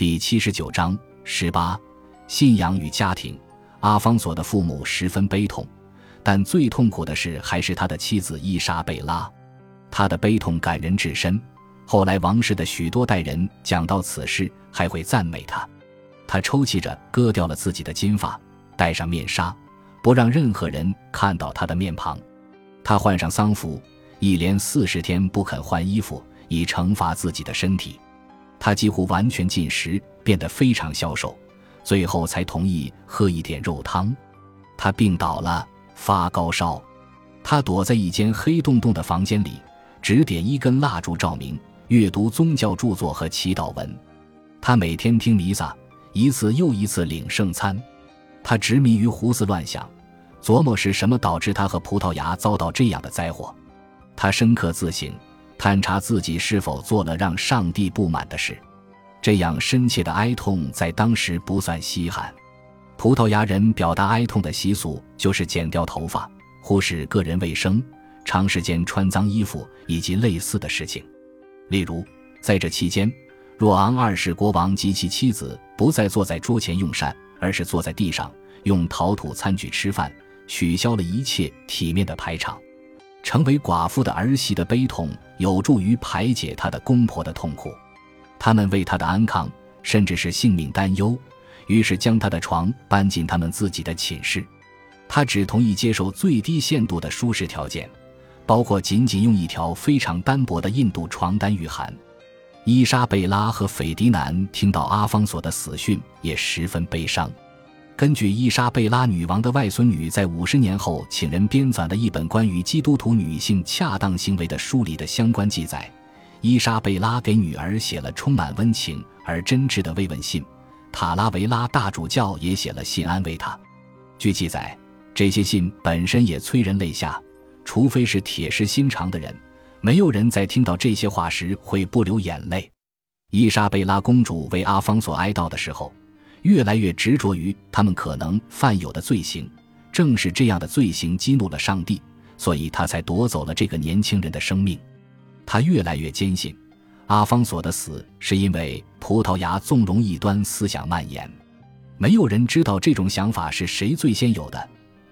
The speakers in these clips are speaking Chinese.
第七十九章十八，信仰与家庭。阿方索的父母十分悲痛，但最痛苦的是还是他的妻子伊莎贝拉。他的悲痛感人至深。后来王室的许多代人讲到此事，还会赞美他。他抽泣着割掉了自己的金发，戴上面纱，不让任何人看到他的面庞。他换上丧服，一连四十天不肯换衣服，以惩罚自己的身体。他几乎完全禁食，变得非常消瘦，最后才同意喝一点肉汤。他病倒了，发高烧。他躲在一间黑洞洞的房间里，只点一根蜡烛照明，阅读宗教著作和祈祷文。他每天听弥撒。一次又一次领圣餐，他执迷于胡思乱想，琢磨是什么导致他和葡萄牙遭到这样的灾祸。他深刻自省，探查自己是否做了让上帝不满的事。这样深切的哀痛在当时不算稀罕。葡萄牙人表达哀痛的习俗就是剪掉头发、忽视个人卫生、长时间穿脏衣服以及类似的事情。例如，在这期间。若昂二世国王及其妻子不再坐在桌前用膳，而是坐在地上用陶土餐具吃饭，取消了一切体面的排场。成为寡妇的儿媳的悲痛有助于排解她的公婆的痛苦，他们为她的安康甚至是性命担忧，于是将她的床搬进他们自己的寝室。他只同意接受最低限度的舒适条件，包括仅仅用一条非常单薄的印度床单御寒。伊莎贝拉和斐迪南听到阿方索的死讯也十分悲伤。根据伊莎贝拉女王的外孙女在五十年后请人编纂的一本关于基督徒女性恰当行为的书里的相关记载，伊莎贝拉给女儿写了充满温情而真挚的慰问信。塔拉维拉大主教也写了信安慰她。据记载，这些信本身也催人泪下，除非是铁石心肠的人。没有人在听到这些话时会不流眼泪。伊莎贝拉公主为阿方索哀悼的时候，越来越执着于他们可能犯有的罪行。正是这样的罪行激怒了上帝，所以他才夺走了这个年轻人的生命。他越来越坚信，阿方索的死是因为葡萄牙纵容异端思想蔓延。没有人知道这种想法是谁最先有的，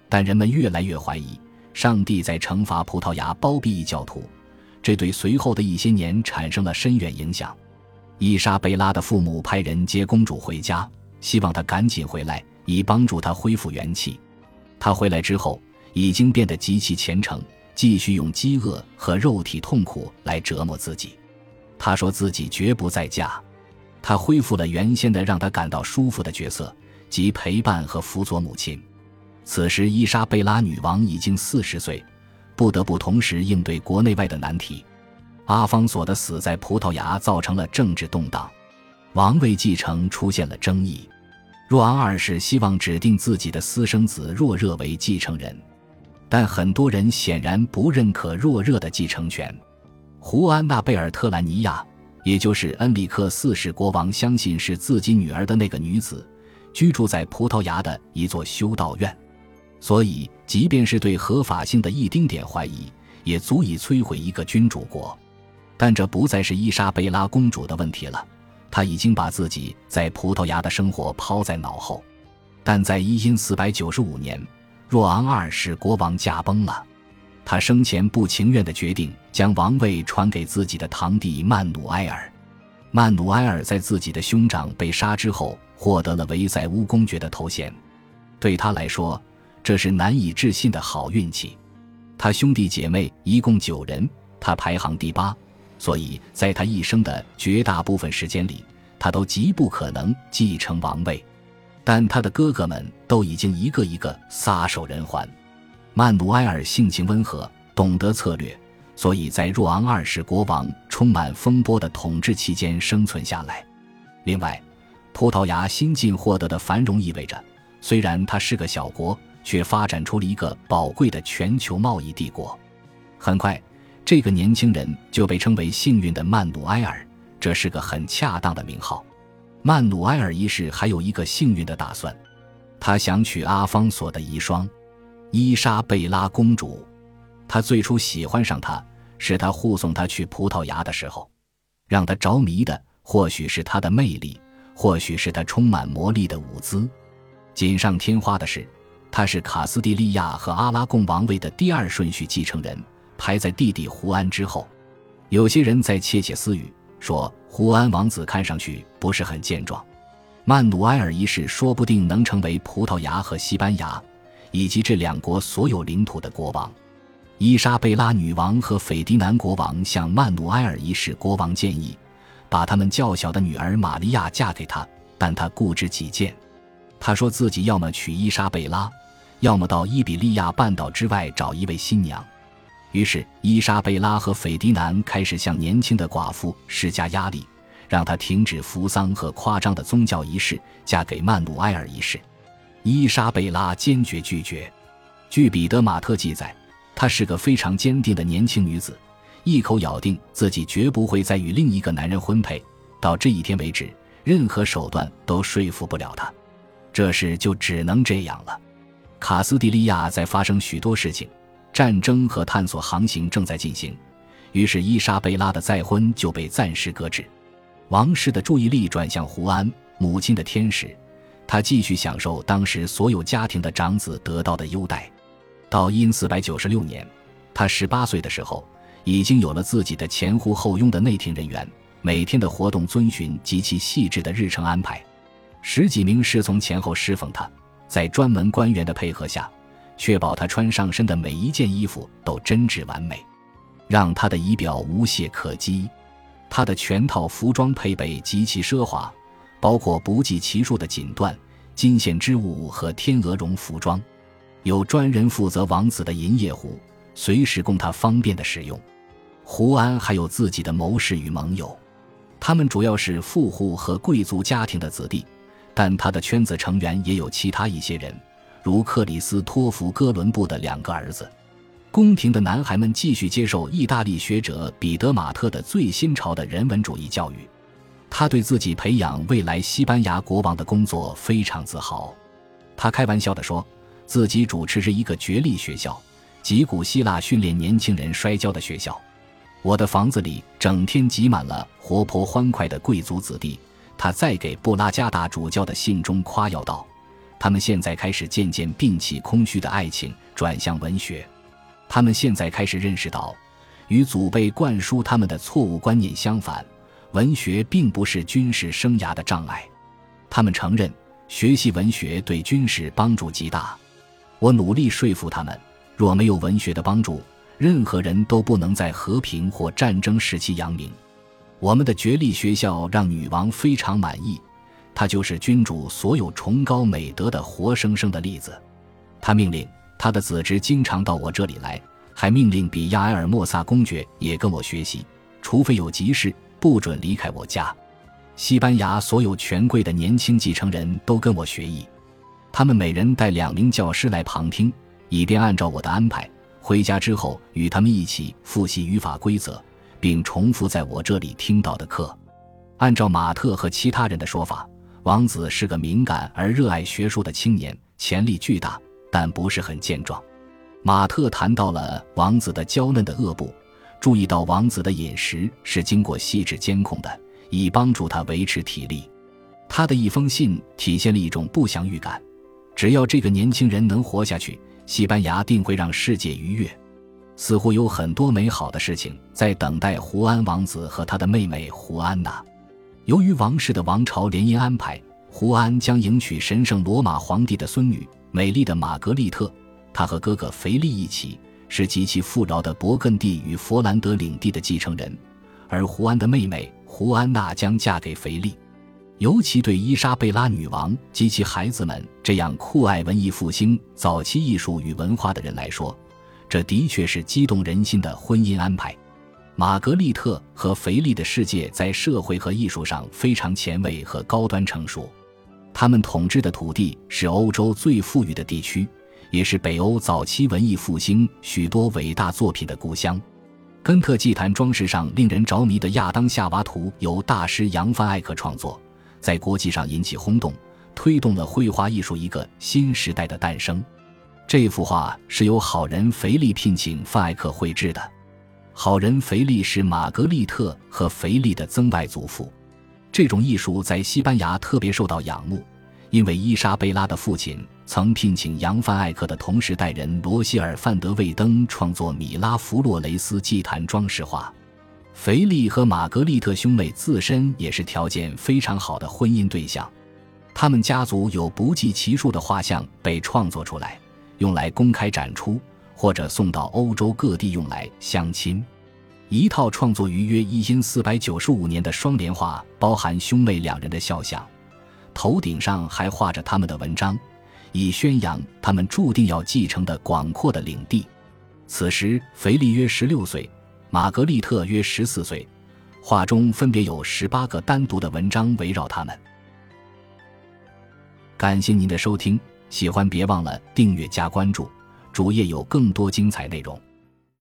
但人们越来越怀疑上帝在惩罚葡萄牙包庇异教徒。这对随后的一些年产生了深远影响。伊莎贝拉的父母派人接公主回家，希望他赶紧回来，以帮助他恢复元气。他回来之后，已经变得极其虔诚，继续用饥饿和肉体痛苦来折磨自己。他说自己绝不再嫁。他恢复了原先的让他感到舒服的角色，即陪伴和辅佐母亲。此时，伊莎贝拉女王已经四十岁。不得不同时应对国内外的难题。阿方索的死在葡萄牙造成了政治动荡，王位继承出现了争议。若昂二世希望指定自己的私生子若热为继承人，但很多人显然不认可若热的继承权。胡安娜贝尔特兰尼亚，也就是恩里克四世国王相信是自己女儿的那个女子，居住在葡萄牙的一座修道院。所以，即便是对合法性的一丁点怀疑，也足以摧毁一个君主国。但这不再是伊莎贝拉公主的问题了，他已经把自己在葡萄牙的生活抛在脑后。但在一因四百九十五年，若昂二世国王驾崩了，他生前不情愿的决定将王位传给自己的堂弟曼努埃尔。曼努埃尔在自己的兄长被杀之后，获得了维塞乌公爵的头衔。对他来说，这是难以置信的好运气。他兄弟姐妹一共九人，他排行第八，所以在他一生的绝大部分时间里，他都极不可能继承王位。但他的哥哥们都已经一个一个撒手人寰。曼努埃尔性情温和，懂得策略，所以在若昂二世国王充满风波的统治期间生存下来。另外，葡萄牙新近获得的繁荣意味着，虽然他是个小国。却发展出了一个宝贵的全球贸易帝国。很快，这个年轻人就被称为“幸运的曼努埃尔”，这是个很恰当的名号。曼努埃尔一世还有一个幸运的打算，他想娶阿方索的遗孀伊莎贝拉公主。他最初喜欢上她，是他护送她去葡萄牙的时候，让他着迷的或许是她的魅力，或许是她充满魔力的舞姿。锦上添花的是，她是卡斯蒂利亚和阿拉贡王位的第二顺序继承人，排在弟弟胡安之后。有些人在窃窃私语，说胡安王子看上去不是很健壮。曼努埃尔一世说不定能成为葡萄牙和西班牙以及这两国所有领土的国王。伊莎贝拉女王和斐迪南国王向曼努埃尔一世国王建议，把他们较小的女儿玛利亚嫁给他，但他固执己见。他说自己要么娶伊莎贝拉，要么到伊比利亚半岛之外找一位新娘。于是，伊莎贝拉和斐迪南开始向年轻的寡妇施加压力，让她停止扶丧和夸张的宗教仪式，嫁给曼努埃尔一世。伊莎贝拉坚决拒绝。据彼得马特记载。她是个非常坚定的年轻女子，一口咬定自己绝不会再与另一个男人婚配。到这一天为止，任何手段都说服不了她。这事就只能这样了。卡斯蒂利亚在发生许多事情，战争和探索航行正在进行，于是伊莎贝拉的再婚就被暂时搁置。王室的注意力转向胡安，母亲的天使，他继续享受当时所有家庭的长子得到的优待。到因四百九十六年，他十八岁的时候，已经有了自己的前呼后拥的内廷人员，每天的活动遵循极其细致的日程安排，十几名侍从前后侍奉他，在专门官员的配合下，确保他穿上身的每一件衣服都真挚完美，让他的仪表无懈可击。他的全套服装配备极其奢华，包括不计其数的锦缎、金线织物和天鹅绒服装。有专人负责王子的银叶壶，随时供他方便的使用。胡安还有自己的谋士与盟友，他们主要是富户和贵族家庭的子弟，但他的圈子成员也有其他一些人，如克里斯托弗·哥伦布的两个儿子。宫廷的男孩们继续接受意大利学者彼得·马特的最新潮的人文主义教育，他对自己培养未来西班牙国王的工作非常自豪。他开玩笑地说。自己主持着一个角力学校，即古希腊训练年轻人摔跤的学校。我的房子里整天挤满了活泼欢快的贵族子弟。他在给布拉加达主教的信中夸耀道：“他们现在开始渐渐摒弃空虚的爱情，转向文学。他们现在开始认识到，与祖辈灌输他们的错误观念相反，文学并不是军事生涯的障碍。他们承认，学习文学对军事帮助极大。”我努力说服他们，若没有文学的帮助，任何人都不能在和平或战争时期扬名。我们的绝力学校让女王非常满意，他就是君主所有崇高美德的活生生的例子。他命令他的子侄经常到我这里来，还命令比亚埃尔莫萨公爵也跟我学习，除非有急事，不准离开我家。西班牙所有权贵的年轻继承人都跟我学艺。他们每人带两名教师来旁听，以便按照我的安排，回家之后与他们一起复习语法规则，并重复在我这里听到的课。按照马特和其他人的说法，王子是个敏感而热爱学术的青年，潜力巨大，但不是很健壮。马特谈到了王子的娇嫩的颚部，注意到王子的饮食是经过细致监控的，以帮助他维持体力。他的一封信体现了一种不祥预感。只要这个年轻人能活下去，西班牙定会让世界愉悦。似乎有很多美好的事情在等待胡安王子和他的妹妹胡安娜。由于王室的王朝联姻安排，胡安将迎娶神圣罗马皇帝的孙女美丽的玛格丽特。他和哥哥腓力一起是极其富饶的勃艮第与佛兰德领地的继承人，而胡安的妹妹胡安娜将嫁给腓力。尤其对伊莎贝拉女王及其孩子们这样酷爱文艺复兴早期艺术与文化的人来说，这的确是激动人心的婚姻安排。玛格丽特和腓力的世界在社会和艺术上非常前卫和高端成熟，他们统治的土地是欧洲最富裕的地区，也是北欧早期文艺复兴许多伟大作品的故乡。根特祭坛装饰上令人着迷的亚当夏娃图由大师扬范艾克创作。在国际上引起轰动，推动了绘画艺术一个新时代的诞生。这幅画是由好人腓力聘请范艾克绘制的。好人肥力是玛格丽特和肥力的曾外祖父。这种艺术在西班牙特别受到仰慕，因为伊莎贝拉的父亲曾聘请扬范艾克的同时代人罗希尔·范德魏登创作米拉弗洛雷斯祭坛装饰画。肥力和玛格丽特兄妹自身也是条件非常好的婚姻对象，他们家族有不计其数的画像被创作出来，用来公开展出，或者送到欧洲各地用来相亲。一套创作于约一千四百九十五年的双联画，包含兄妹两人的肖像，头顶上还画着他们的文章，以宣扬他们注定要继承的广阔的领地。此时，腓力约十六岁。玛格丽特约十四岁，画中分别有十八个单独的文章围绕他们。感谢您的收听，喜欢别忘了订阅加关注，主页有更多精彩内容。